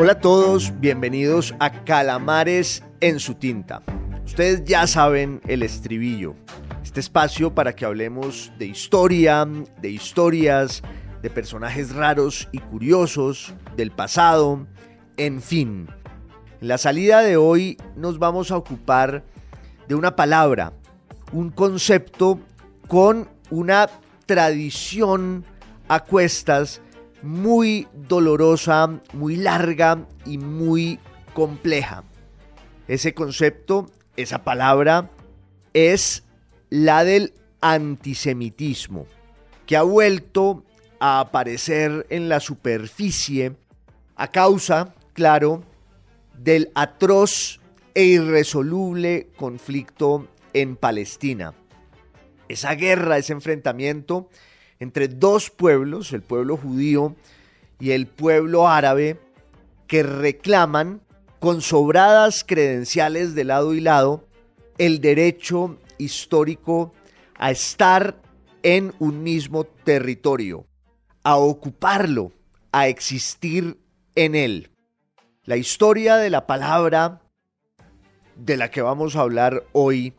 Hola a todos, bienvenidos a Calamares en su tinta. Ustedes ya saben el estribillo, este espacio para que hablemos de historia, de historias, de personajes raros y curiosos, del pasado, en fin. En la salida de hoy nos vamos a ocupar de una palabra, un concepto con una tradición a cuestas muy dolorosa, muy larga y muy compleja. Ese concepto, esa palabra, es la del antisemitismo, que ha vuelto a aparecer en la superficie a causa, claro, del atroz e irresoluble conflicto en Palestina. Esa guerra, ese enfrentamiento entre dos pueblos, el pueblo judío y el pueblo árabe, que reclaman con sobradas credenciales de lado y lado el derecho histórico a estar en un mismo territorio, a ocuparlo, a existir en él. La historia de la palabra de la que vamos a hablar hoy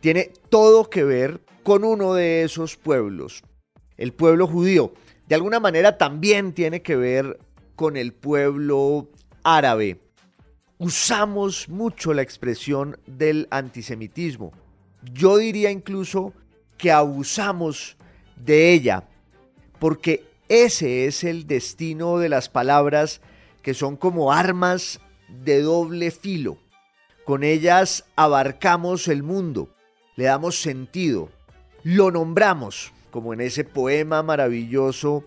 tiene todo que ver con uno de esos pueblos, el pueblo judío. De alguna manera también tiene que ver con el pueblo árabe. Usamos mucho la expresión del antisemitismo. Yo diría incluso que abusamos de ella, porque ese es el destino de las palabras que son como armas de doble filo. Con ellas abarcamos el mundo, le damos sentido, lo nombramos, como en ese poema maravilloso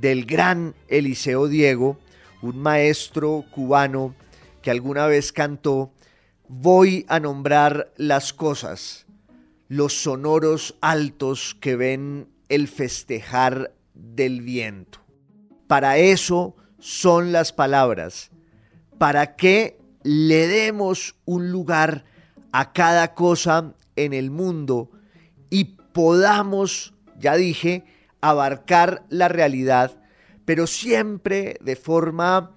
del gran Eliseo Diego, un maestro cubano que alguna vez cantó, voy a nombrar las cosas, los sonoros altos que ven el festejar del viento. Para eso son las palabras, para que le demos un lugar a cada cosa en el mundo y podamos ya dije, abarcar la realidad, pero siempre de forma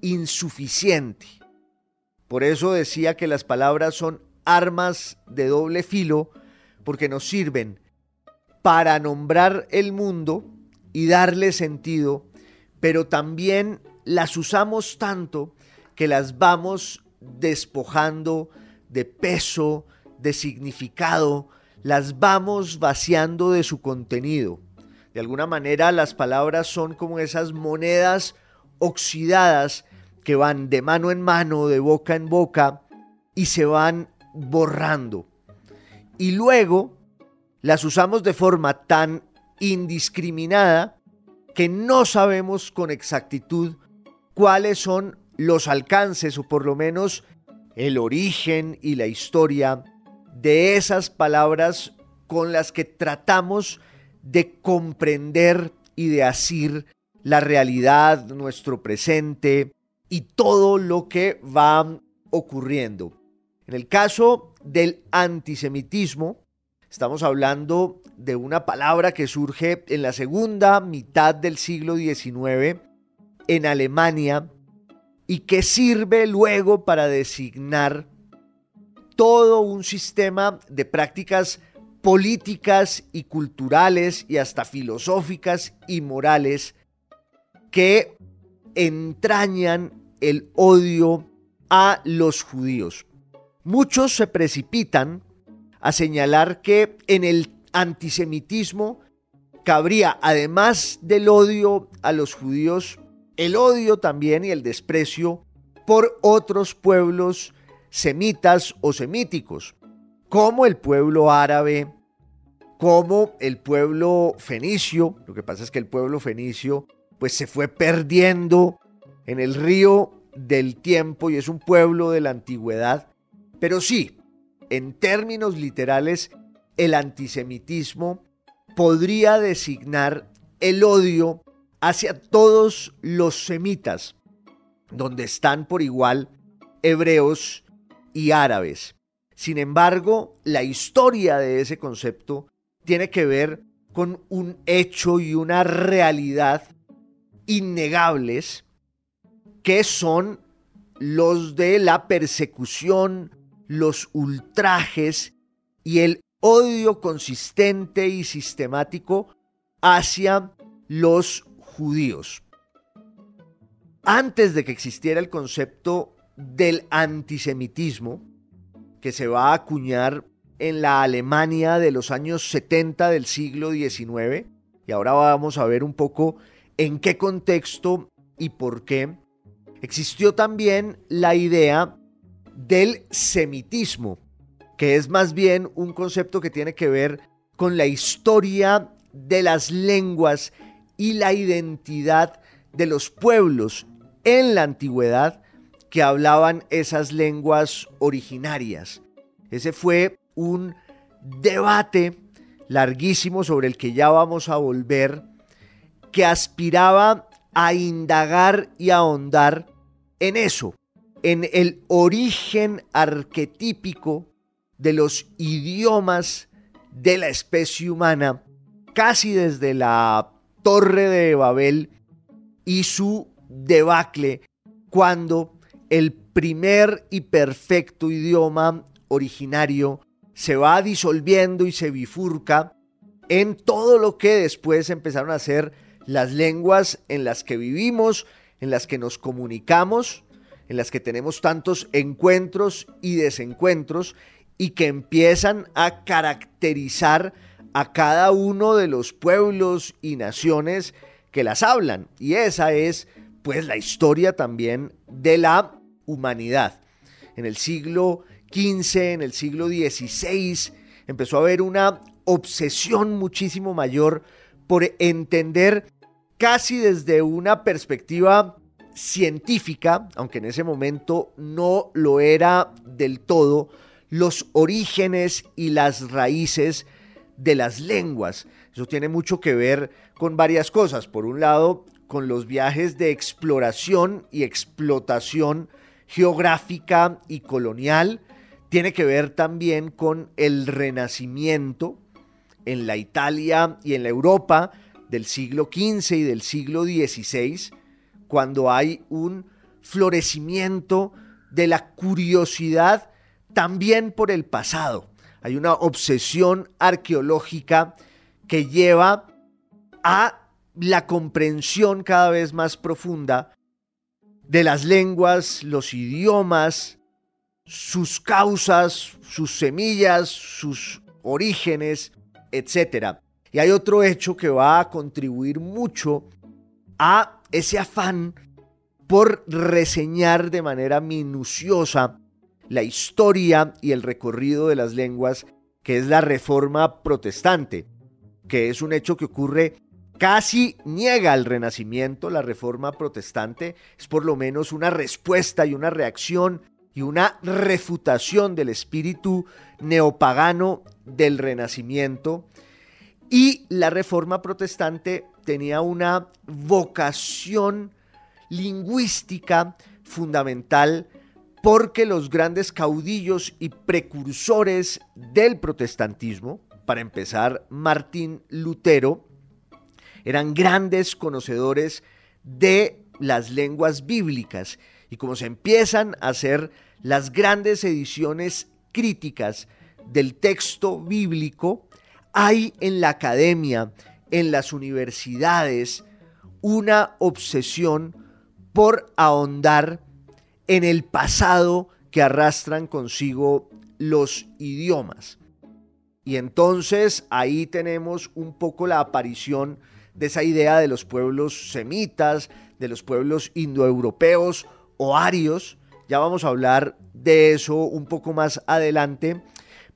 insuficiente. Por eso decía que las palabras son armas de doble filo, porque nos sirven para nombrar el mundo y darle sentido, pero también las usamos tanto que las vamos despojando de peso, de significado, las vamos vaciando de su contenido. De alguna manera las palabras son como esas monedas oxidadas que van de mano en mano, de boca en boca y se van borrando. Y luego las usamos de forma tan indiscriminada que no sabemos con exactitud cuáles son los alcances o por lo menos el origen y la historia de esas palabras con las que tratamos de comprender y de asir la realidad, nuestro presente y todo lo que va ocurriendo. En el caso del antisemitismo, estamos hablando de una palabra que surge en la segunda mitad del siglo XIX en Alemania y que sirve luego para designar todo un sistema de prácticas políticas y culturales y hasta filosóficas y morales que entrañan el odio a los judíos. Muchos se precipitan a señalar que en el antisemitismo cabría, además del odio a los judíos, el odio también y el desprecio por otros pueblos semitas o semíticos, como el pueblo árabe, como el pueblo fenicio. Lo que pasa es que el pueblo fenicio pues se fue perdiendo en el río del tiempo y es un pueblo de la antigüedad. Pero sí, en términos literales, el antisemitismo podría designar el odio hacia todos los semitas, donde están por igual hebreos y árabes. Sin embargo, la historia de ese concepto tiene que ver con un hecho y una realidad innegables que son los de la persecución, los ultrajes y el odio consistente y sistemático hacia los judíos. Antes de que existiera el concepto del antisemitismo, que se va a acuñar en la Alemania de los años 70 del siglo XIX, y ahora vamos a ver un poco en qué contexto y por qué, existió también la idea del semitismo, que es más bien un concepto que tiene que ver con la historia de las lenguas y la identidad de los pueblos en la antigüedad que hablaban esas lenguas originarias. Ese fue un debate larguísimo sobre el que ya vamos a volver, que aspiraba a indagar y ahondar en eso, en el origen arquetípico de los idiomas de la especie humana, casi desde la Torre de Babel y su debacle, cuando el primer y perfecto idioma originario se va disolviendo y se bifurca en todo lo que después empezaron a ser las lenguas en las que vivimos, en las que nos comunicamos, en las que tenemos tantos encuentros y desencuentros y que empiezan a caracterizar a cada uno de los pueblos y naciones que las hablan. Y esa es pues la historia también de la humanidad. En el siglo XV, en el siglo XVI, empezó a haber una obsesión muchísimo mayor por entender casi desde una perspectiva científica, aunque en ese momento no lo era del todo, los orígenes y las raíces de las lenguas. Eso tiene mucho que ver con varias cosas. Por un lado, con los viajes de exploración y explotación geográfica y colonial. Tiene que ver también con el renacimiento en la Italia y en la Europa del siglo XV y del siglo XVI, cuando hay un florecimiento de la curiosidad también por el pasado. Hay una obsesión arqueológica que lleva a la comprensión cada vez más profunda de las lenguas, los idiomas, sus causas, sus semillas, sus orígenes, etc. Y hay otro hecho que va a contribuir mucho a ese afán por reseñar de manera minuciosa la historia y el recorrido de las lenguas, que es la reforma protestante, que es un hecho que ocurre casi niega el renacimiento, la reforma protestante, es por lo menos una respuesta y una reacción y una refutación del espíritu neopagano del renacimiento. Y la reforma protestante tenía una vocación lingüística fundamental porque los grandes caudillos y precursores del protestantismo, para empezar Martín Lutero, eran grandes conocedores de las lenguas bíblicas y como se empiezan a hacer las grandes ediciones críticas del texto bíblico, hay en la academia, en las universidades, una obsesión por ahondar en el pasado que arrastran consigo los idiomas. Y entonces ahí tenemos un poco la aparición de esa idea de los pueblos semitas, de los pueblos indoeuropeos o arios. Ya vamos a hablar de eso un poco más adelante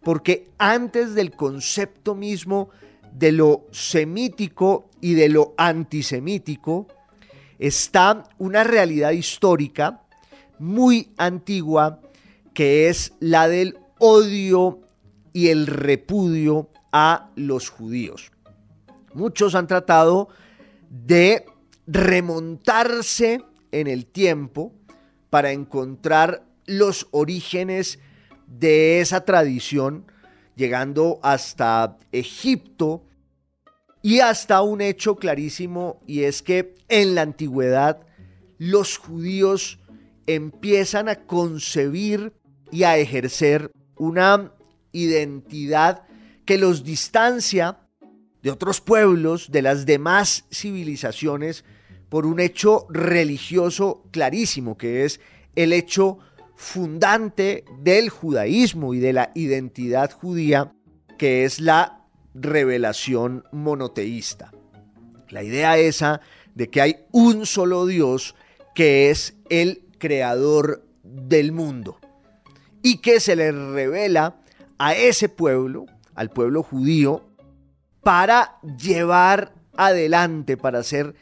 porque antes del concepto mismo de lo semítico y de lo antisemítico, está una realidad histórica muy antigua que es la del odio y el repudio a los judíos. Muchos han tratado de remontarse en el tiempo para encontrar los orígenes de esa tradición, llegando hasta Egipto. Y hasta un hecho clarísimo y es que en la antigüedad los judíos empiezan a concebir y a ejercer una identidad que los distancia de otros pueblos, de las demás civilizaciones, por un hecho religioso clarísimo, que es el hecho fundante del judaísmo y de la identidad judía, que es la revelación monoteísta. La idea esa de que hay un solo Dios que es el creador del mundo y que se le revela a ese pueblo, al pueblo judío, para llevar adelante, para ser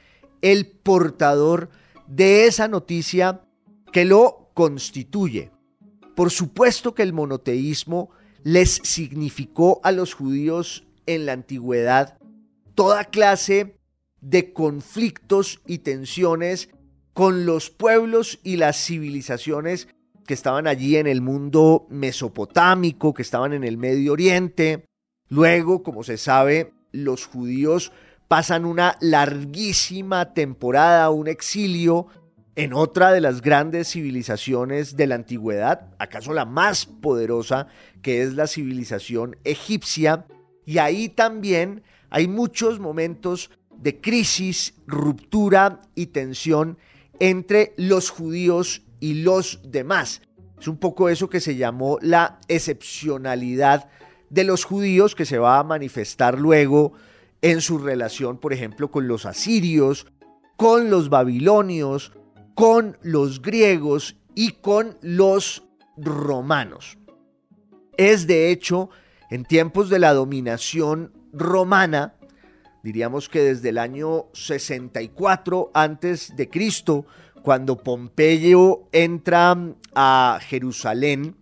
el portador de esa noticia que lo constituye. Por supuesto que el monoteísmo les significó a los judíos en la antigüedad toda clase de conflictos y tensiones con los pueblos y las civilizaciones que estaban allí en el mundo mesopotámico, que estaban en el Medio Oriente. Luego, como se sabe, los judíos pasan una larguísima temporada, un exilio en otra de las grandes civilizaciones de la antigüedad, acaso la más poderosa, que es la civilización egipcia, y ahí también hay muchos momentos de crisis, ruptura y tensión entre los judíos y los demás. Es un poco eso que se llamó la excepcionalidad de los judíos que se va a manifestar luego en su relación, por ejemplo, con los asirios, con los babilonios, con los griegos y con los romanos. Es de hecho en tiempos de la dominación romana, diríamos que desde el año 64 antes de Cristo, cuando Pompeyo entra a Jerusalén,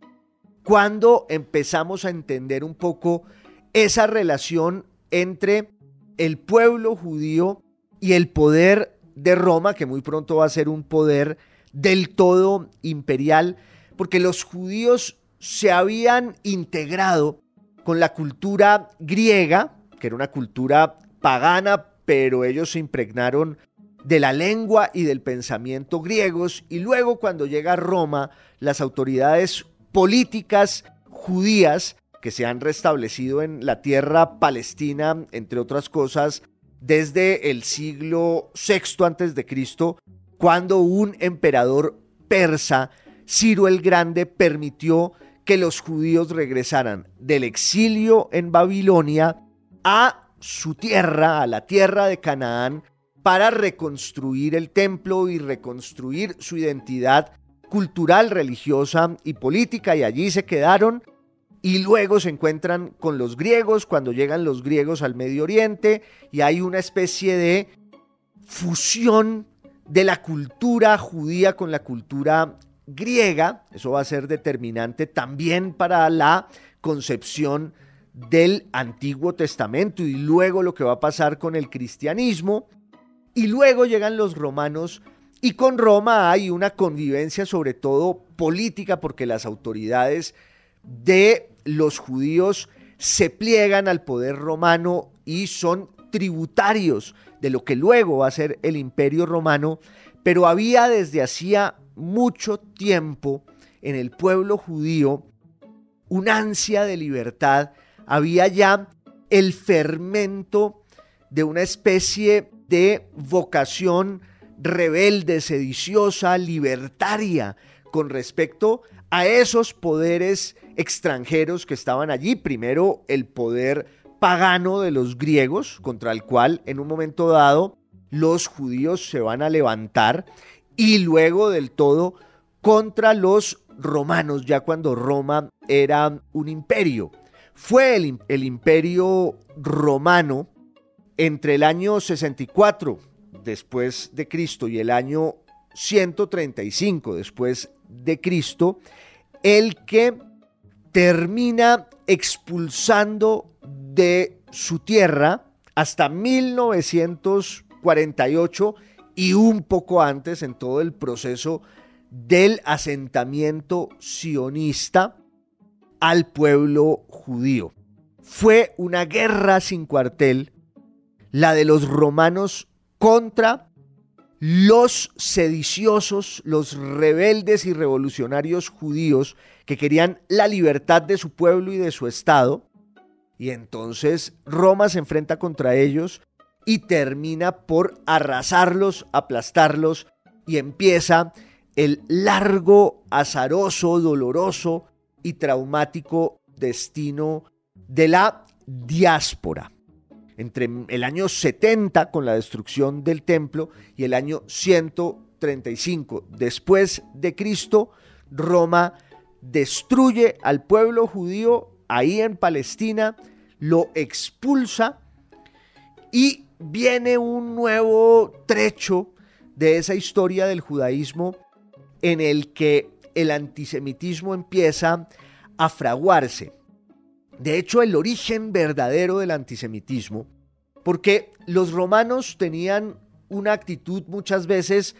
cuando empezamos a entender un poco esa relación entre el pueblo judío y el poder de Roma, que muy pronto va a ser un poder del todo imperial, porque los judíos se habían integrado con la cultura griega, que era una cultura pagana, pero ellos se impregnaron de la lengua y del pensamiento griegos, y luego cuando llega Roma, las autoridades políticas judías que se han restablecido en la tierra palestina, entre otras cosas, desde el siglo VI antes de Cristo, cuando un emperador persa, Ciro el Grande, permitió que los judíos regresaran del exilio en Babilonia a su tierra, a la tierra de Canaán, para reconstruir el templo y reconstruir su identidad cultural, religiosa y política, y allí se quedaron y luego se encuentran con los griegos cuando llegan los griegos al Medio Oriente y hay una especie de fusión de la cultura judía con la cultura griega. Eso va a ser determinante también para la concepción del Antiguo Testamento y luego lo que va a pasar con el cristianismo. Y luego llegan los romanos y con Roma hay una convivencia sobre todo política porque las autoridades de los judíos se pliegan al poder romano y son tributarios de lo que luego va a ser el imperio romano, pero había desde hacía mucho tiempo en el pueblo judío un ansia de libertad, había ya el fermento de una especie de vocación rebelde, sediciosa, libertaria con respecto a esos poderes extranjeros que estaban allí. Primero el poder pagano de los griegos, contra el cual en un momento dado los judíos se van a levantar, y luego del todo contra los romanos, ya cuando Roma era un imperio. Fue el, imperio romano entre el año 64 después de Cristo y el año 135 después de Cristo, el que termina expulsando de su tierra hasta 1948 y un poco antes en todo el proceso del asentamiento sionista al pueblo judío. Fue una guerra sin cuartel, la de los romanos contra los sediciosos, los rebeldes y revolucionarios judíos que querían la libertad de su pueblo y de su estado. Y entonces Roma se enfrenta contra ellos y termina por arrasarlos, aplastarlos y empieza el largo, azaroso, doloroso y traumático destino de la diáspora. Entre el año 70 con la destrucción del templo y el año 135 después de Cristo, Roma destruye al pueblo judío ahí en Palestina, lo expulsa y viene un nuevo trecho de esa historia del judaísmo en el que el antisemitismo empieza a fraguarse. De hecho, el origen verdadero del antisemitismo, porque los romanos tenían una actitud muchas veces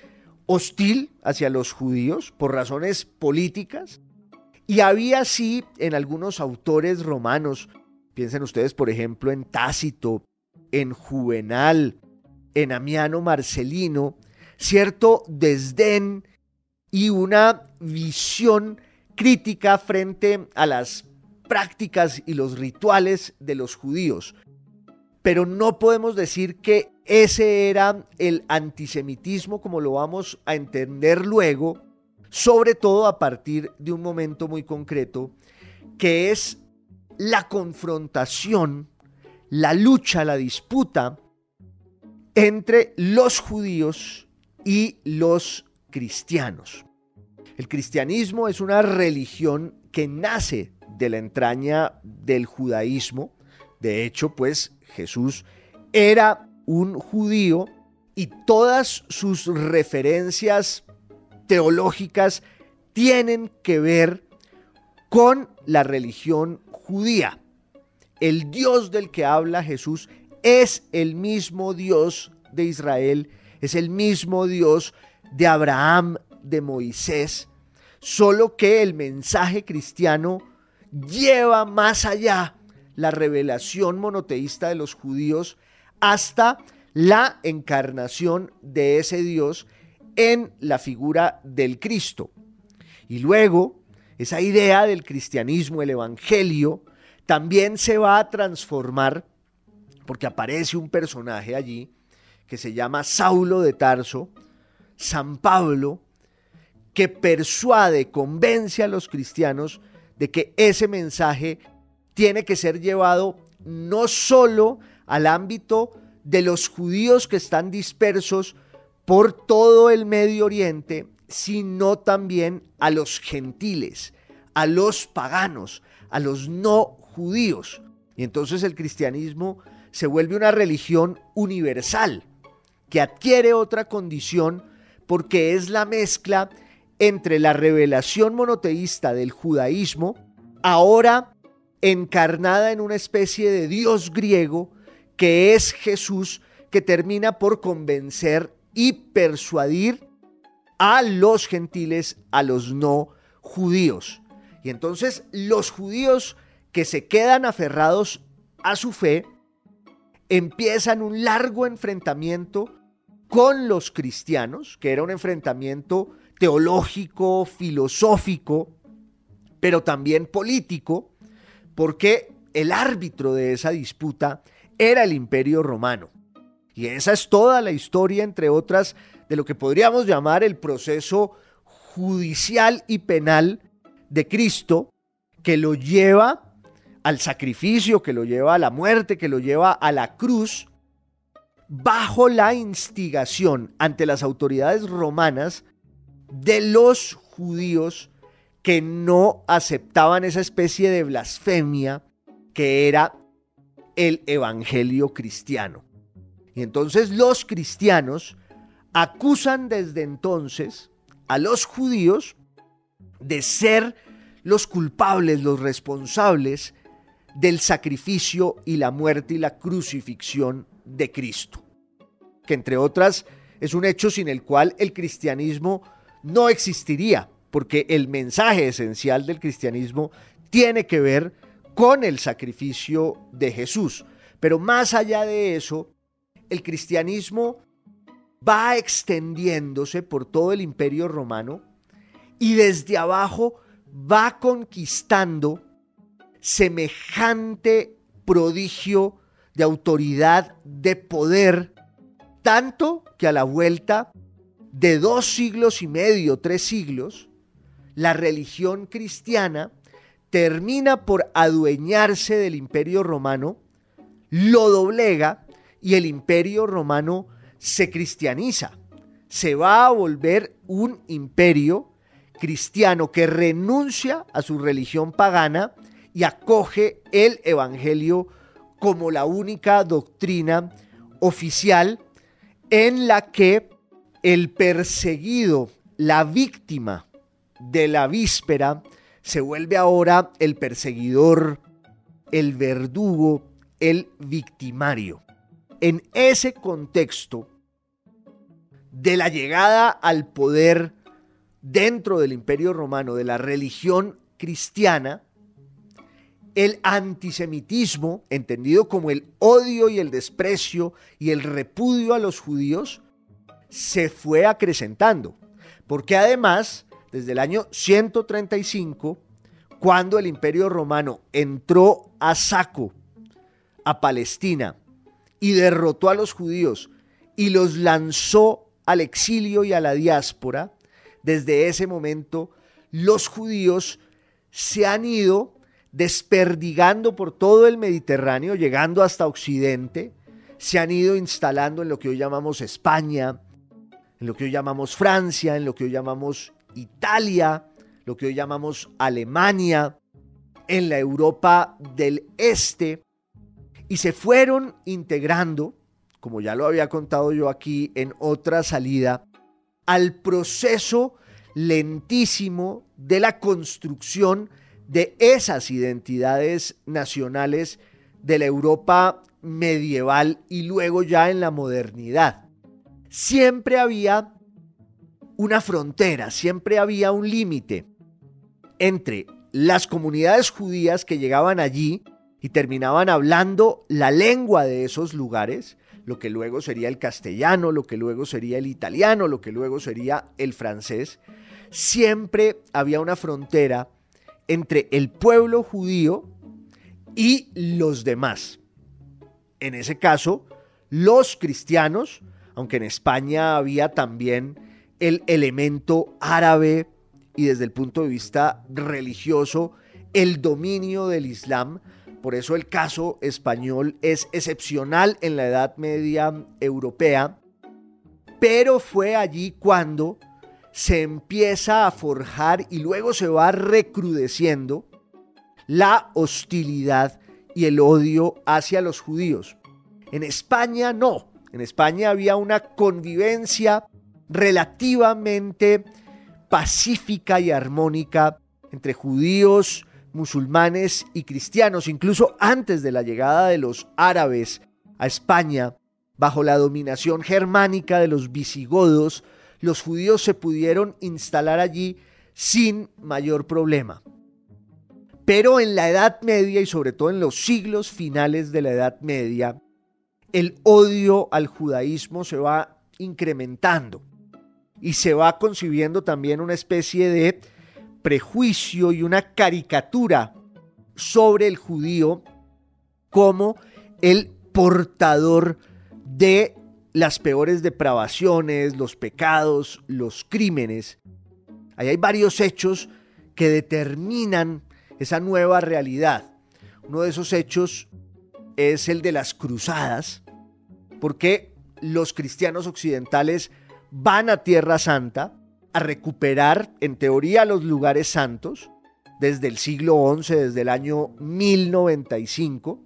hostil hacia los judíos por razones políticas, y había sí en algunos autores romanos, piensen ustedes por ejemplo en Tácito, en Juvenal, en Amiano Marcelino, cierto desdén y una visión crítica frente a las prácticas y los rituales de los judíos. Pero no podemos decir que ese era el antisemitismo como lo vamos a entender luego, sobre todo a partir de un momento muy concreto, que es la confrontación, la lucha, la disputa entre los judíos y los cristianos. El cristianismo es una religión que nace de la entraña del judaísmo. De hecho, pues Jesús era un judío y todas sus referencias teológicas tienen que ver con la religión judía. El Dios del que habla Jesús es el mismo Dios de Israel, es el mismo Dios de Abraham, de Moisés, solo que el mensaje cristiano lleva más allá la revelación monoteísta de los judíos hasta la encarnación de ese Dios en la figura del Cristo. Y luego, esa idea del cristianismo, el Evangelio, también se va a transformar porque aparece un personaje allí que se llama Saulo de Tarso, San Pablo, que persuade, convence a los cristianos de que ese mensaje tiene que ser llevado no solo al ámbito de los judíos que están dispersos por todo el Medio Oriente, sino también a los gentiles, a los paganos, a los no judíos. Y entonces el cristianismo se vuelve una religión universal, que adquiere otra condición porque es la mezcla entre la revelación monoteísta del judaísmo, ahora encarnada en una especie de Dios griego, que es Jesús, que termina por convencer y persuadir a los gentiles, a los no judíos. Y entonces los judíos que se quedan aferrados a su fe, empiezan un largo enfrentamiento con los cristianos, que era un enfrentamiento teológico, filosófico, pero también político, porque el árbitro de esa disputa era el imperio romano. Y esa es toda la historia, entre otras, de lo que podríamos llamar el proceso judicial y penal de Cristo, que lo lleva al sacrificio, que lo lleva a la muerte, que lo lleva a la cruz, bajo la instigación ante las autoridades romanas de los judíos que no aceptaban esa especie de blasfemia que era el evangelio cristiano. Y entonces los cristianos acusan desde entonces a los judíos de ser los culpables, los responsables del sacrificio y la muerte y la crucifixión de Cristo, que entre otras es un hecho sin el cual el cristianismo no existiría, porque el mensaje esencial del cristianismo tiene que ver con el sacrificio de Jesús. Pero más allá de eso, el cristianismo va extendiéndose por todo el imperio romano y desde abajo va conquistando semejante prodigio de autoridad, de poder, tanto que a la vuelta de dos siglos y medio, tres siglos, la religión cristiana termina por adueñarse del imperio romano, lo doblega y el imperio romano se cristianiza. Se va a volver un imperio cristiano que renuncia a su religión pagana y acoge el Evangelio como la única doctrina oficial en la que el perseguido, la víctima de la víspera, se vuelve ahora el perseguidor, el verdugo, el victimario. En ese contexto de la llegada al poder dentro del imperio romano, de la religión cristiana, el antisemitismo, entendido como el odio y el desprecio y el repudio a los judíos, se fue acrecentando. Porque además, desde el año 135, cuando el imperio romano entró a saco a Palestina y derrotó a los judíos y los lanzó al exilio y a la diáspora, desde ese momento los judíos se han ido desperdigando por todo el Mediterráneo, llegando hasta Occidente, se han ido instalando en lo que hoy llamamos España, en lo que hoy llamamos Francia, en lo que hoy llamamos Italia, lo que hoy llamamos Alemania, en la Europa del Este, y se fueron integrando, como ya lo había contado yo aquí en otra salida, al proceso lentísimo de la construcción de esas identidades nacionales de la Europa medieval y luego ya en la modernidad. Siempre había una frontera, siempre había un límite entre las comunidades judías que llegaban allí y terminaban hablando la lengua de esos lugares, lo que luego sería el castellano, lo que luego sería el italiano, lo que luego sería el francés, siempre había una frontera entre el pueblo judío y los demás. En ese caso, los cristianos, aunque en España había también el elemento árabe y desde el punto de vista religioso, el dominio del Islam, por eso el caso español es excepcional en la Edad Media europea, pero fue allí cuando se empieza a forjar y luego se va recrudeciendo la hostilidad y el odio hacia los judíos. En España no, en España había una convivencia relativamente pacífica y armónica entre judíos, musulmanes y cristianos, incluso antes de la llegada de los árabes a España, bajo la dominación germánica de los visigodos, los judíos se pudieron instalar allí sin mayor problema. Pero en la Edad Media y sobre todo en los siglos finales de la Edad Media, el odio al judaísmo se va incrementando y se va concibiendo también una especie de prejuicio y una caricatura sobre el judío como el portador de las peores depravaciones, los pecados, los crímenes. Ahí hay varios hechos que determinan esa nueva realidad. Uno de esos hechos es el de las cruzadas, porque los cristianos occidentales van a Tierra Santa a recuperar, en teoría, los lugares santos desde el siglo XI, desde el año 1095,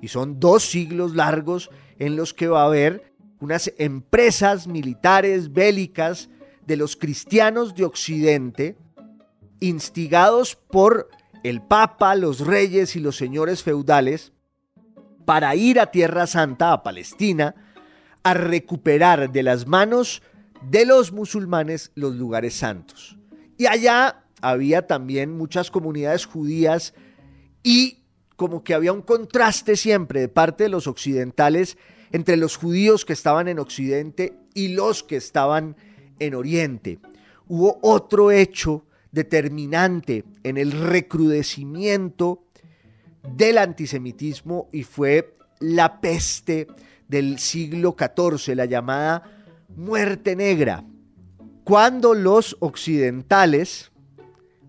y son dos siglos largos en los que va a haber unas empresas militares bélicas de los cristianos de Occidente, instigados por el Papa, los reyes y los señores feudales, para ir a Tierra Santa, a Palestina, a recuperar de las manos de los musulmanes los lugares santos. Y allá había también muchas comunidades judías y como que había un contraste siempre de parte de los occidentales entre los judíos que estaban en Occidente y los que estaban en Oriente. Hubo otro hecho determinante en el recrudecimiento del antisemitismo y fue la peste del siglo XIV, la llamada muerte negra, cuando los occidentales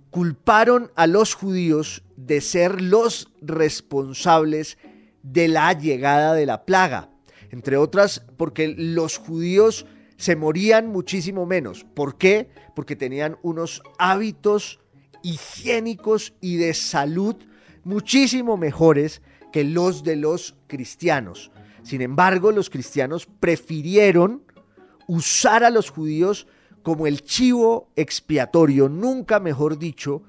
culparon a los judíos de ser los responsables de la llegada de la plaga, entre otras porque los judíos se morían muchísimo menos. ¿Por qué? Porque tenían unos hábitos higiénicos y de salud muchísimo mejores que los de los cristianos. Sin embargo, los cristianos prefirieron usar a los judíos como el chivo expiatorio, nunca mejor dicho,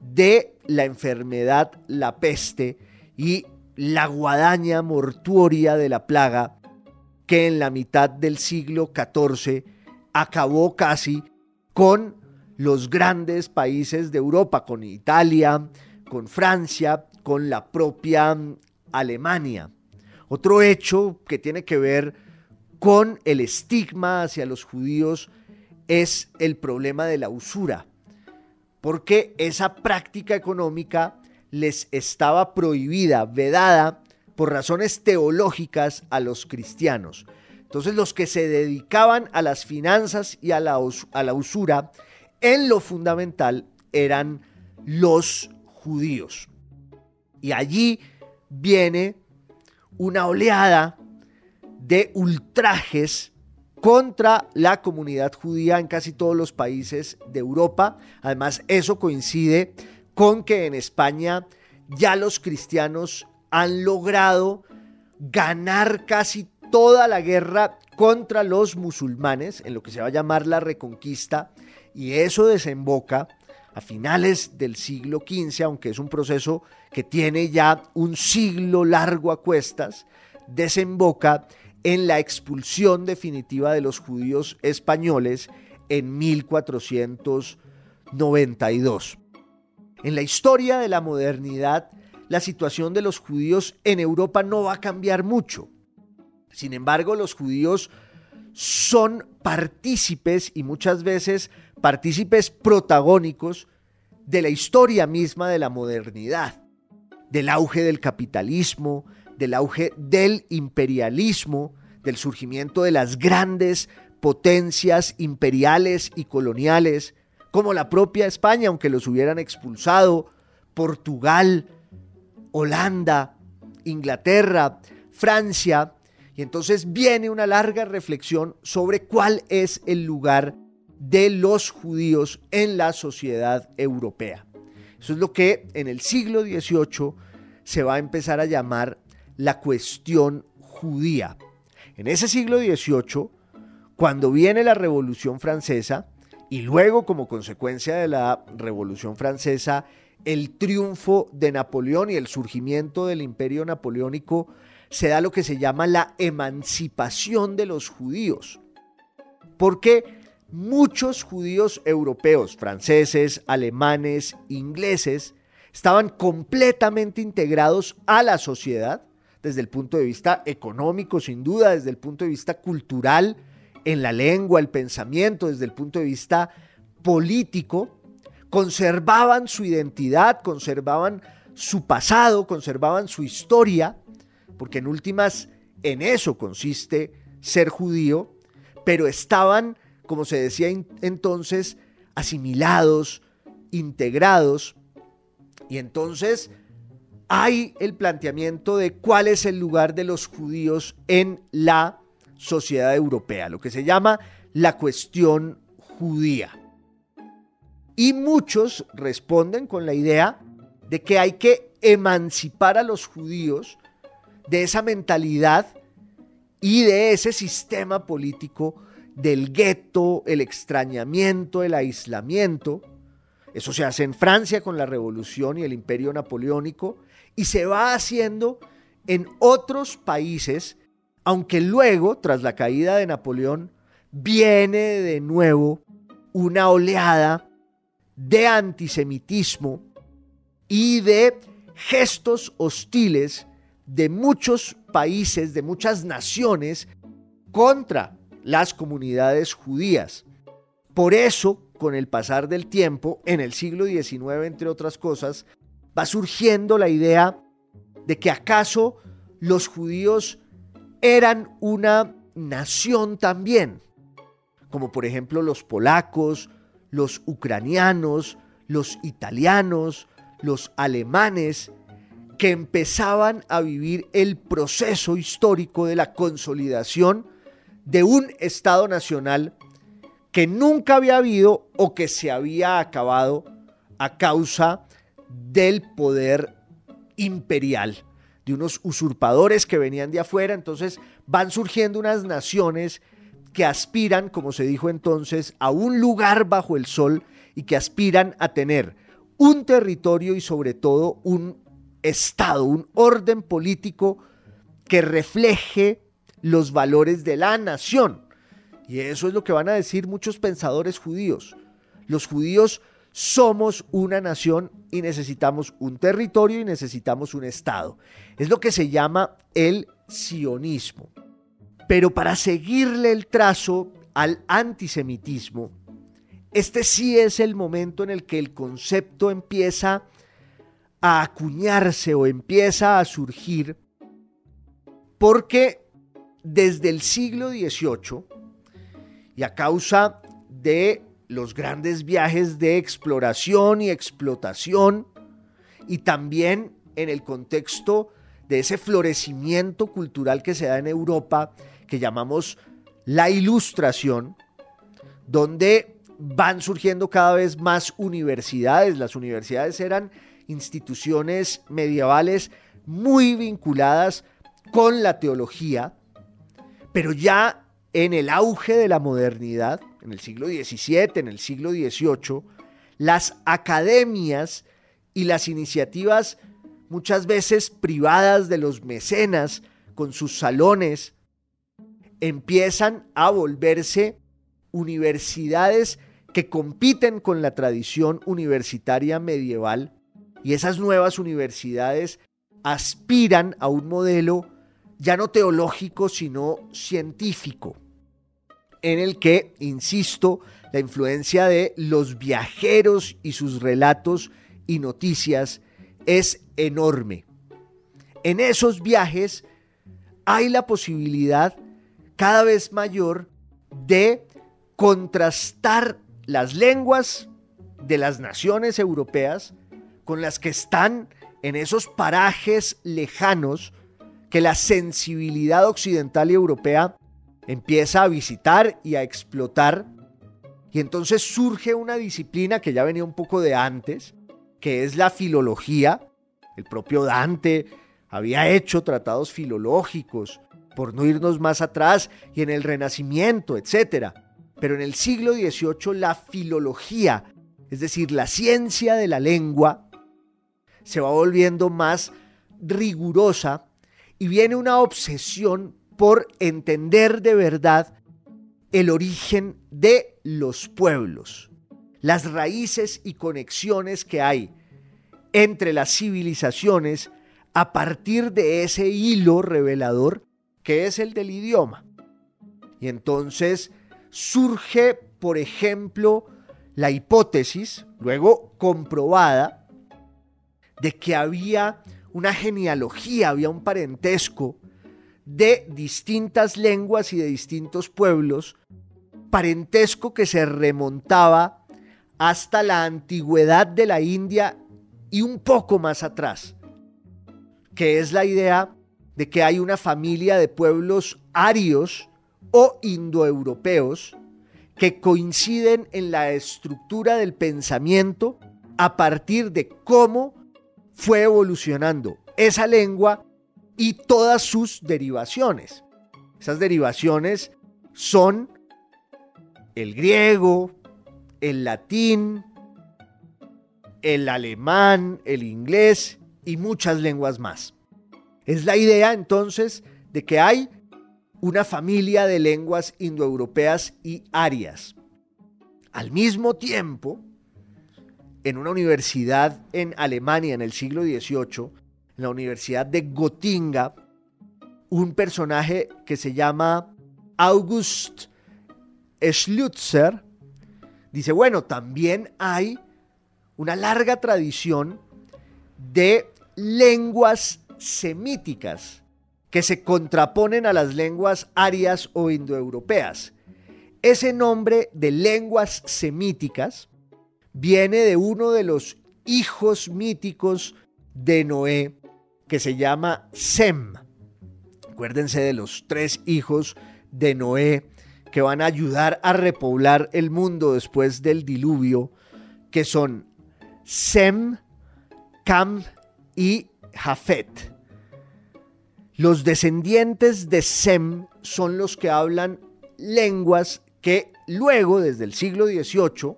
de la enfermedad, la peste y la guadaña mortuoria de la plaga que en la mitad del siglo XIV acabó casi con los grandes países de Europa, con Italia, con Francia, con la propia Alemania. Otro hecho que tiene que ver con el estigma hacia los judíos es el problema de la usura, porque esa práctica económica les estaba prohibida, vedada por razones teológicas a los cristianos. Entonces los que se dedicaban a las finanzas y a la, a la usura, en lo fundamental eran los judíos. Y allí viene una oleada de ultrajes contra la comunidad judía en casi todos los países de Europa. Además, eso coincide con que en España ya los cristianos han logrado ganar casi toda la guerra contra los musulmanes, en lo que se va a llamar la reconquista, y eso desemboca a finales del siglo XV, aunque es un proceso que tiene ya un siglo largo a cuestas, desemboca en la expulsión definitiva de los judíos españoles en 1492. En la historia de la modernidad, la situación de los judíos en Europa no va a cambiar mucho. Sin embargo, los judíos son partícipes y muchas veces partícipes protagónicos de la historia misma de la modernidad, del auge del capitalismo, del auge del imperialismo, del surgimiento de las grandes potencias imperiales y coloniales, como la propia España, aunque los hubieran expulsado, Portugal, Holanda, Inglaterra, Francia, y entonces viene una larga reflexión sobre cuál es el lugar de los judíos en la sociedad europea. Eso es lo que en el siglo XVIII se va a empezar a llamar la cuestión judía. En ese siglo XVIII, cuando viene la Revolución Francesa, y luego como consecuencia de la Revolución Francesa, el triunfo de Napoleón y el surgimiento del imperio napoleónico, se da lo que se llama la emancipación de los judíos. Porque muchos judíos europeos, franceses, alemanes, ingleses, estaban completamente integrados a la sociedad desde el punto de vista económico, sin duda, desde el punto de vista cultural, en la lengua, el pensamiento, desde el punto de vista político, conservaban su identidad, conservaban su pasado, conservaban su historia, porque en últimas en eso consiste ser judío, pero estaban, como se decía entonces, asimilados, integrados, y entonces hay el planteamiento de cuál es el lugar de los judíos en la sociedad europea, lo que se llama la cuestión judía. Y muchos responden con la idea de que hay que emancipar a los judíos de esa mentalidad y de ese sistema político del gueto, el extrañamiento, el aislamiento. Eso se hace en Francia con la Revolución y el Imperio Napoleónico y se va haciendo en otros países, aunque luego, tras la caída de Napoleón, viene de nuevo una oleada de antisemitismo y de gestos hostiles de muchos países, de muchas naciones contra las comunidades judías. Por eso, con el pasar del tiempo, en el siglo XIX, entre otras cosas, va surgiendo la idea de que acaso los judíos eran una nación también, como por ejemplo los polacos, los ucranianos, los italianos, los alemanes, que empezaban a vivir el proceso histórico de la consolidación de un Estado nacional que nunca había habido o que se había acabado a causa del poder imperial, de unos usurpadores que venían de afuera. Entonces van surgiendo unas naciones que aspiran, como se dijo entonces, a un lugar bajo el sol y que aspiran a tener un territorio y sobre todo un Estado, un orden político que refleje los valores de la nación. Y eso es lo que van a decir muchos pensadores judíos. Los judíos somos una nación y necesitamos un territorio y necesitamos un Estado. Es lo que se llama el sionismo. Pero para seguirle el trazo al antisemitismo, este sí es el momento en el que el concepto empieza a acuñarse o empieza a surgir porque desde el siglo XVIII y a causa de los grandes viajes de exploración y explotación y también en el contexto de ese florecimiento cultural que se da en Europa que llamamos la ilustración, donde van surgiendo cada vez más universidades. Las universidades eran instituciones medievales muy vinculadas con la teología, pero ya en el auge de la modernidad, en el siglo XVII, en el siglo XVIII, las academias y las iniciativas muchas veces privadas de los mecenas con sus salones empiezan a volverse universidades que compiten con la tradición universitaria medieval y esas nuevas universidades aspiran a un modelo ya no teológico, sino científico, en el que, insisto, la influencia de los viajeros y sus relatos y noticias es enorme. En esos viajes hay la posibilidad cada vez mayor de contrastar las lenguas de las naciones europeas con las que están en esos parajes lejanos que la sensibilidad occidental y europea empieza a visitar y a explotar. Y entonces surge una disciplina que ya venía un poco de antes, que es la filología. El propio Dante había hecho tratados filológicos, por no irnos más atrás, y en el Renacimiento, etc. Pero en el siglo XVIII la filología, es decir, la ciencia de la lengua, se va volviendo más rigurosa y viene una obsesión por entender de verdad el origen de los pueblos, las raíces y conexiones que hay entre las civilizaciones a partir de ese hilo revelador que es el del idioma. Y entonces surge, por ejemplo, la hipótesis, luego comprobada, de que había una genealogía, había un parentesco de distintas lenguas y de distintos pueblos, parentesco que se remontaba hasta la antigüedad de la India y un poco más atrás, que es la idea de que hay una familia de pueblos arios o indoeuropeos que coinciden en la estructura del pensamiento a partir de cómo fue evolucionando esa lengua y todas sus derivaciones. Esas derivaciones son el griego, el latín, el alemán, el inglés y muchas lenguas más. Es la idea entonces de que hay una familia de lenguas indoeuropeas y arias. Al mismo tiempo, en una universidad en Alemania en el siglo XVIII, en la Universidad de Gotinga, un personaje que se llama August Schlutzer, dice, bueno, también hay una larga tradición de lenguas semíticas que se contraponen a las lenguas arias o indoeuropeas. Ese nombre de lenguas semíticas viene de uno de los hijos míticos de Noé, que se llama Sem. Acuérdense de los tres hijos de Noé que van a ayudar a repoblar el mundo después del diluvio, que son Sem, Cam y Jafet. Los descendientes de Sem son los que hablan lenguas que luego, desde el siglo XVIII,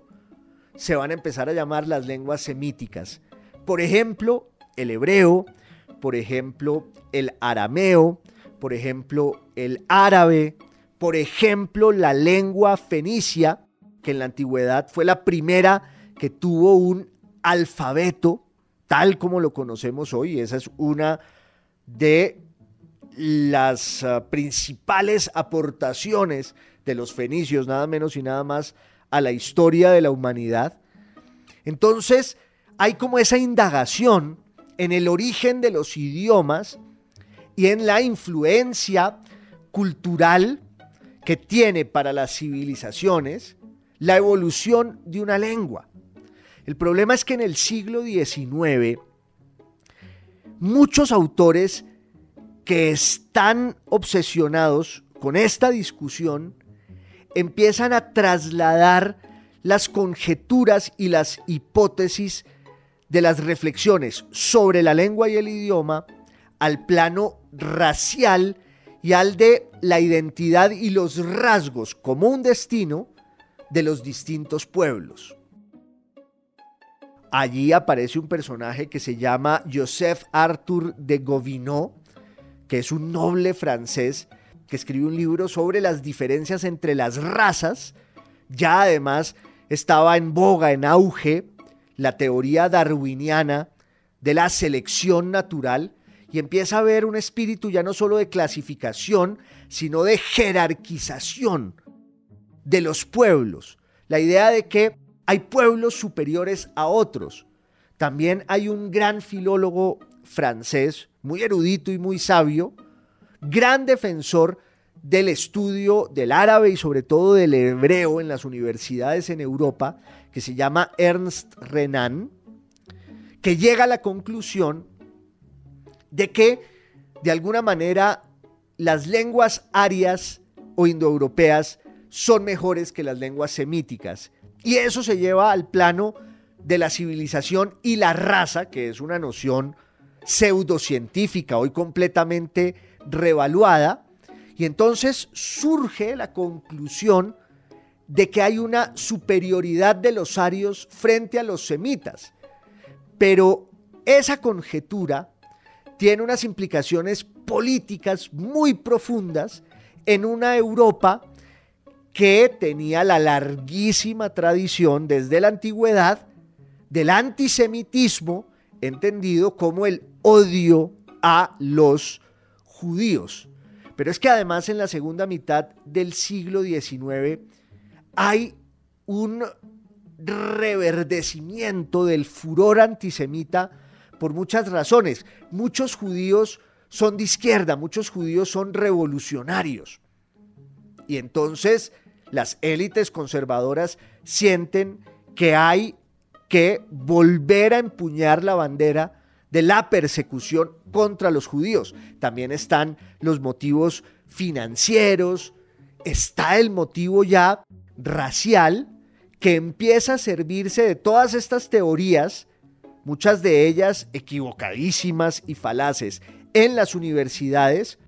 se van a empezar a llamar las lenguas semíticas. Por ejemplo, el hebreo, por ejemplo, el arameo, por ejemplo, el árabe, por ejemplo, la lengua fenicia, que en la antigüedad fue la primera que tuvo un alfabeto tal como lo conocemos hoy. Esa es una de las ah, principales aportaciones de los fenicios, nada menos y nada más, a la historia de la humanidad. Entonces, hay como esa indagación en el origen de los idiomas y en la influencia cultural que tiene para las civilizaciones la evolución de una lengua. El problema es que en el siglo XIX muchos autores que están obsesionados con esta discusión empiezan a trasladar las conjeturas y las hipótesis de las reflexiones sobre la lengua y el idioma al plano racial y al de la identidad y los rasgos como un destino de los distintos pueblos. Allí aparece un personaje que se llama Joseph Arthur de Gobineau, que es un noble francés que escribe un libro sobre las diferencias entre las razas. Ya además estaba en boga, en auge, la teoría darwiniana de la selección natural y empieza a haber un espíritu ya no solo de clasificación, sino de jerarquización de los pueblos. La idea de que hay pueblos superiores a otros. También hay un gran filólogo francés, muy erudito y muy sabio, gran defensor del estudio del árabe y sobre todo del hebreo en las universidades en Europa, que se llama Ernst Renan, que llega a la conclusión de que de alguna manera las lenguas arias o indoeuropeas son mejores que las lenguas semíticas. Y eso se lleva al plano de la civilización y la raza, que es una noción pseudocientífica, hoy completamente revaluada, y entonces surge la conclusión de que hay una superioridad de los arios frente a los semitas. Pero esa conjetura tiene unas implicaciones políticas muy profundas en una Europa que tenía la larguísima tradición desde la antigüedad del antisemitismo entendido como el odio a los judíos. Pero es que además en la segunda mitad del siglo XIX hay un reverdecimiento del furor antisemita por muchas razones. Muchos judíos son de izquierda, muchos judíos son revolucionarios. Y entonces las élites conservadoras sienten que hay que volver a empuñar la bandera de la persecución contra los judíos. También están los motivos financieros, está el motivo ya racial que empieza a servirse de todas estas teorías, muchas de ellas equivocadísimas y falaces, en las universidades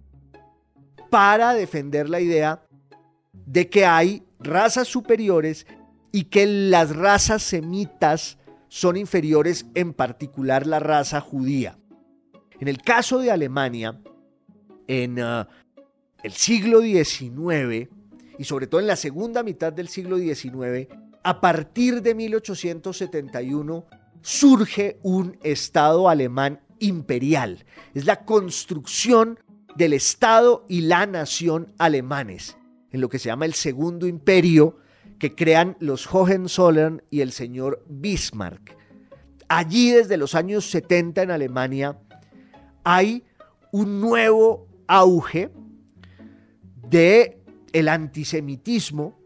para defender la idea de que hay razas superiores y que las razas semitas son inferiores, en particular la raza judía. En el caso de Alemania, en ah, el siglo XIX y sobre todo en la segunda mitad del siglo XIX, a partir de 1871 surge un Estado alemán imperial. Es la construcción del Estado y la nación alemanes, en lo que se llama el Segundo Imperio, que crean los Hohenzollern y el señor Bismarck. Allí desde los años 70 en Alemania hay un nuevo auge de el antisemitismo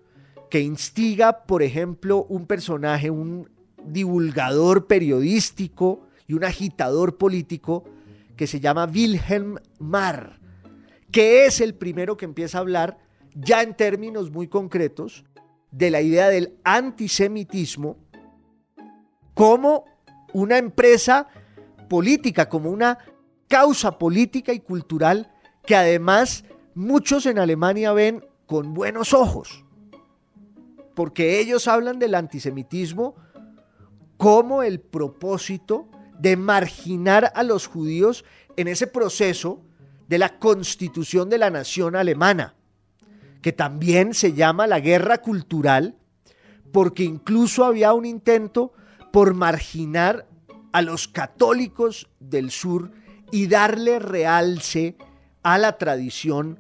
que instiga, por ejemplo, un personaje, un divulgador periodístico y un agitador político que se llama Wilhelm Marr, que es el primero que empieza a hablar ya en términos muy concretos de la idea del antisemitismo como una empresa política, como una causa política y cultural que además muchos en Alemania ven con buenos ojos, porque ellos hablan del antisemitismo como el propósito de marginar a los judíos en ese proceso de la constitución de la nación alemana, que también se llama la guerra cultural, porque incluso había un intento por marginar a los católicos del sur y darle realce a la tradición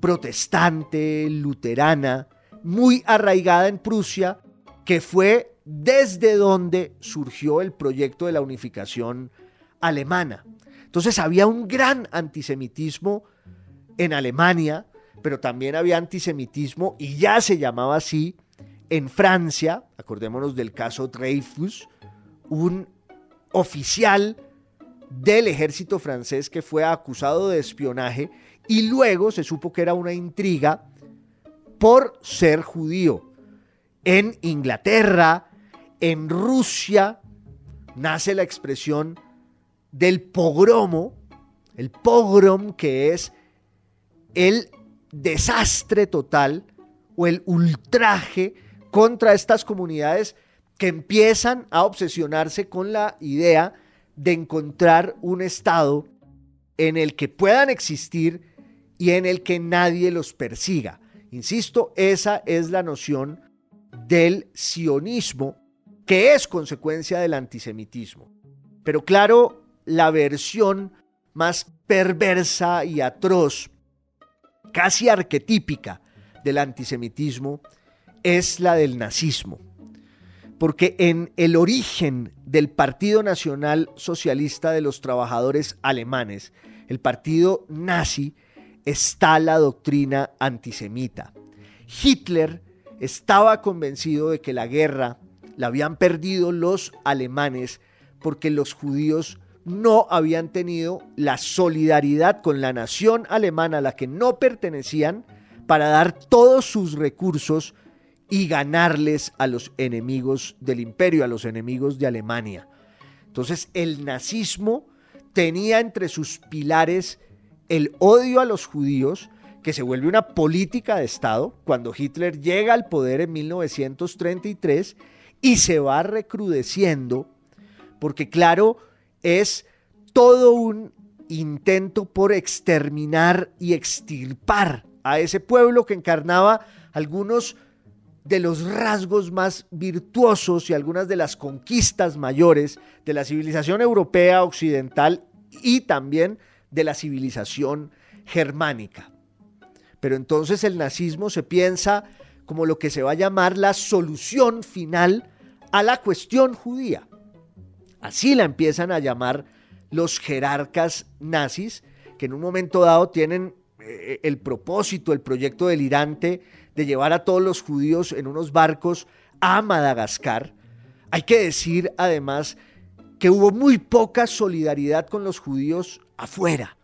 protestante, luterana, muy arraigada en Prusia, que fue desde donde surgió el proyecto de la unificación alemana. Entonces había un gran antisemitismo en Alemania, pero también había antisemitismo, y ya se llamaba así, en Francia, acordémonos del caso Dreyfus, un oficial del ejército francés que fue acusado de espionaje y luego se supo que era una intriga por ser judío. En Inglaterra, en Rusia, nace la expresión del pogromo, el pogrom que es el desastre total o el ultraje contra estas comunidades que empiezan a obsesionarse con la idea de encontrar un Estado en el que puedan existir y en el que nadie los persiga. Insisto, esa es la noción del sionismo, que es consecuencia del antisemitismo. Pero claro, la versión más perversa y atroz, casi arquetípica del antisemitismo, es la del nazismo. Porque en el origen del Partido Nacional Socialista de los Trabajadores Alemanes, el partido nazi, está la doctrina antisemita. Hitler estaba convencido de que la guerra la habían perdido los alemanes porque los judíos no habían tenido la solidaridad con la nación alemana a la que no pertenecían para dar todos sus recursos y ganarles a los enemigos del imperio, a los enemigos de Alemania. Entonces el nazismo tenía entre sus pilares el odio a los judíos, que se vuelve una política de Estado cuando Hitler llega al poder en 1933 y se va recrudeciendo, porque claro, es todo un intento por exterminar y extirpar a ese pueblo que encarnaba algunos de los rasgos más virtuosos y algunas de las conquistas mayores de la civilización europea occidental y también de la civilización germánica. Pero entonces el nazismo se piensa como lo que se va a llamar la solución final a la cuestión judía. Así la empiezan a llamar los jerarcas nazis, que en un momento dado tienen eh, el propósito, el proyecto delirante de llevar a todos los judíos en unos barcos a Madagascar. Hay que decir además que hubo muy poca solidaridad con los judíos afuera.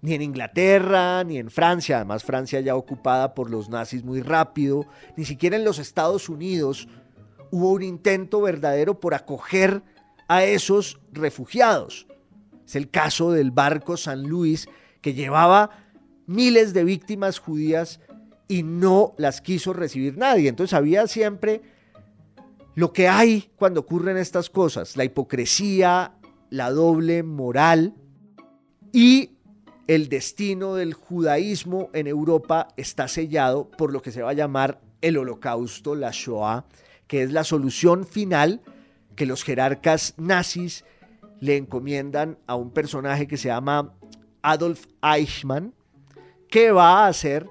Ni en Inglaterra, ni en Francia, además Francia ya ocupada por los nazis muy rápido, ni siquiera en los Estados Unidos hubo un intento verdadero por acoger a esos refugiados. Es el caso del barco San Luis que llevaba miles de víctimas judías y no las quiso recibir nadie. Entonces había siempre lo que hay cuando ocurren estas cosas, la hipocresía, la doble moral y el destino del judaísmo en Europa está sellado por lo que se va a llamar el holocausto, la Shoah, que es la solución final que los jerarcas nazis le encomiendan a un personaje que se llama Adolf Eichmann, que va a ser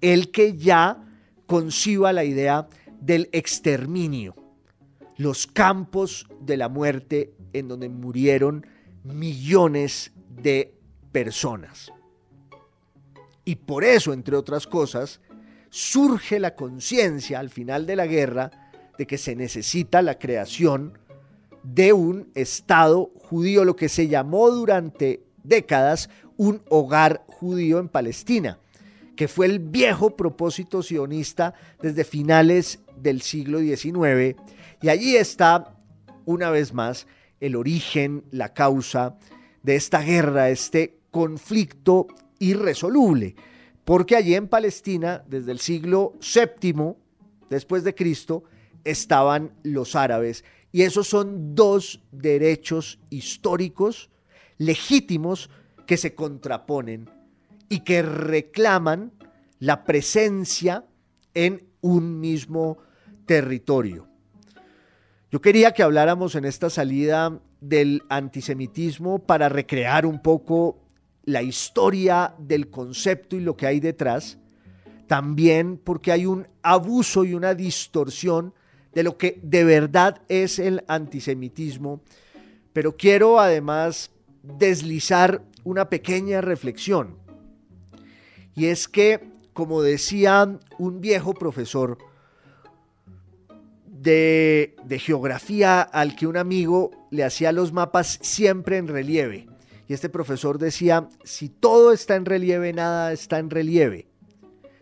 el que ya conciba la idea del exterminio, los campos de la muerte en donde murieron millones de personas. Y por eso, entre otras cosas, surge la conciencia al final de la guerra de que se necesita la creación de un Estado judío, lo que se llamó durante décadas un hogar judío en Palestina, que fue el viejo propósito sionista desde finales del siglo XIX. Y allí está, una vez más, el origen, la causa de esta guerra, este conflicto irresoluble, porque allí en Palestina, desde el siglo VII después de Cristo, estaban los árabes. Y esos son dos derechos históricos legítimos que se contraponen y que reclaman la presencia en un mismo territorio. Yo quería que habláramos en esta salida del antisemitismo para recrear un poco la historia del concepto y lo que hay detrás, también porque hay un abuso y una distorsión de lo que de verdad es el antisemitismo, pero quiero además deslizar una pequeña reflexión. Y es que, como decía un viejo profesor de, de, geografía al que un amigo le hacía los mapas siempre en relieve, y este profesor decía, si todo está en relieve, nada está en relieve.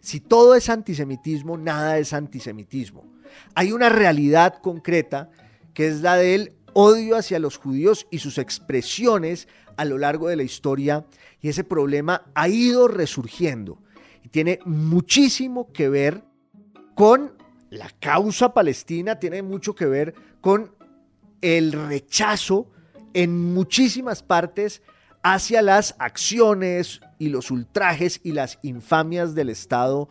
Si todo es antisemitismo, nada es antisemitismo. Hay una realidad concreta que es la del odio hacia los judíos y sus expresiones a lo largo de la historia y ese problema ha ido resurgiendo y tiene muchísimo que ver con la causa palestina, tiene mucho que ver con el rechazo en muchísimas partes hacia las acciones y los ultrajes y las infamias del Estado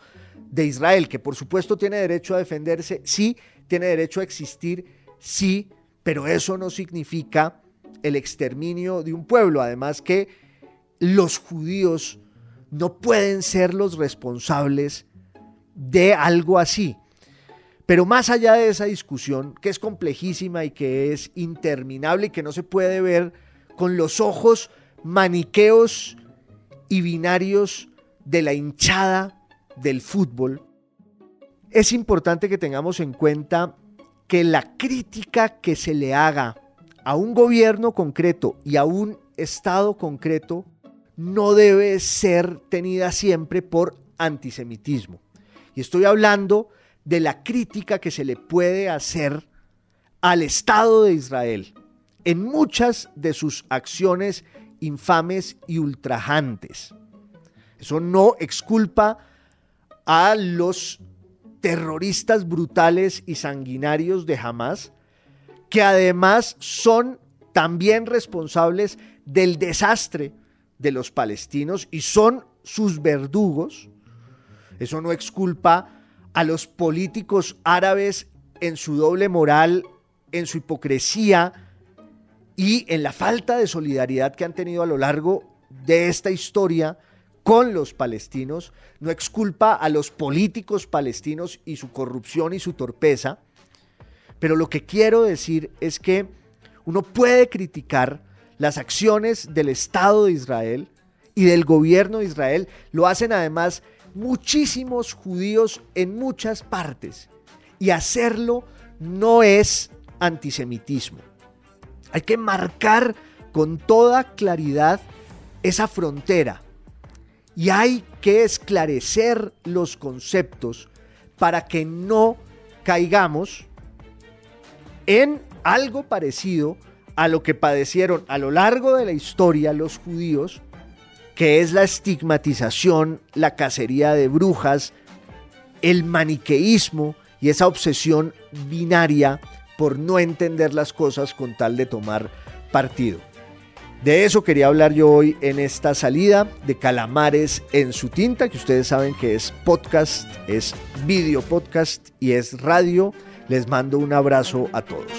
de Israel, que por supuesto tiene derecho a defenderse, sí, tiene derecho a existir, sí, pero eso no significa el exterminio de un pueblo. Además que los judíos no pueden ser los responsables de algo así. Pero más allá de esa discusión, que es complejísima y que es interminable y que no se puede ver con los ojos maniqueos y binarios de la hinchada del fútbol, es importante que tengamos en cuenta que la crítica que se le haga a un gobierno concreto y a un Estado concreto no debe ser tenida siempre por antisemitismo. Y estoy hablando de la crítica que se le puede hacer al Estado de Israel en muchas de sus acciones infames y ultrajantes. Eso no exculpa a los terroristas brutales y sanguinarios de Hamas, que además son también responsables del desastre de los palestinos y son sus verdugos. Eso no exculpa a los políticos árabes en su doble moral, en su hipocresía y en la falta de solidaridad que han tenido a lo largo de esta historia con los palestinos, no exculpa a los políticos palestinos y su corrupción y su torpeza, pero lo que quiero decir es que uno puede criticar las acciones del Estado de Israel y del gobierno de Israel, lo hacen además muchísimos judíos en muchas partes, y hacerlo no es antisemitismo. Hay que marcar con toda claridad esa frontera y hay que esclarecer los conceptos para que no caigamos en algo parecido a lo que padecieron a lo largo de la historia los judíos, que es la estigmatización, la cacería de brujas, el maniqueísmo y esa obsesión binaria por no entender las cosas con tal de tomar partido. De eso quería hablar yo hoy en esta salida de Calamares en su tinta, que ustedes saben que es podcast, es video podcast y es radio. Les mando un abrazo a todos.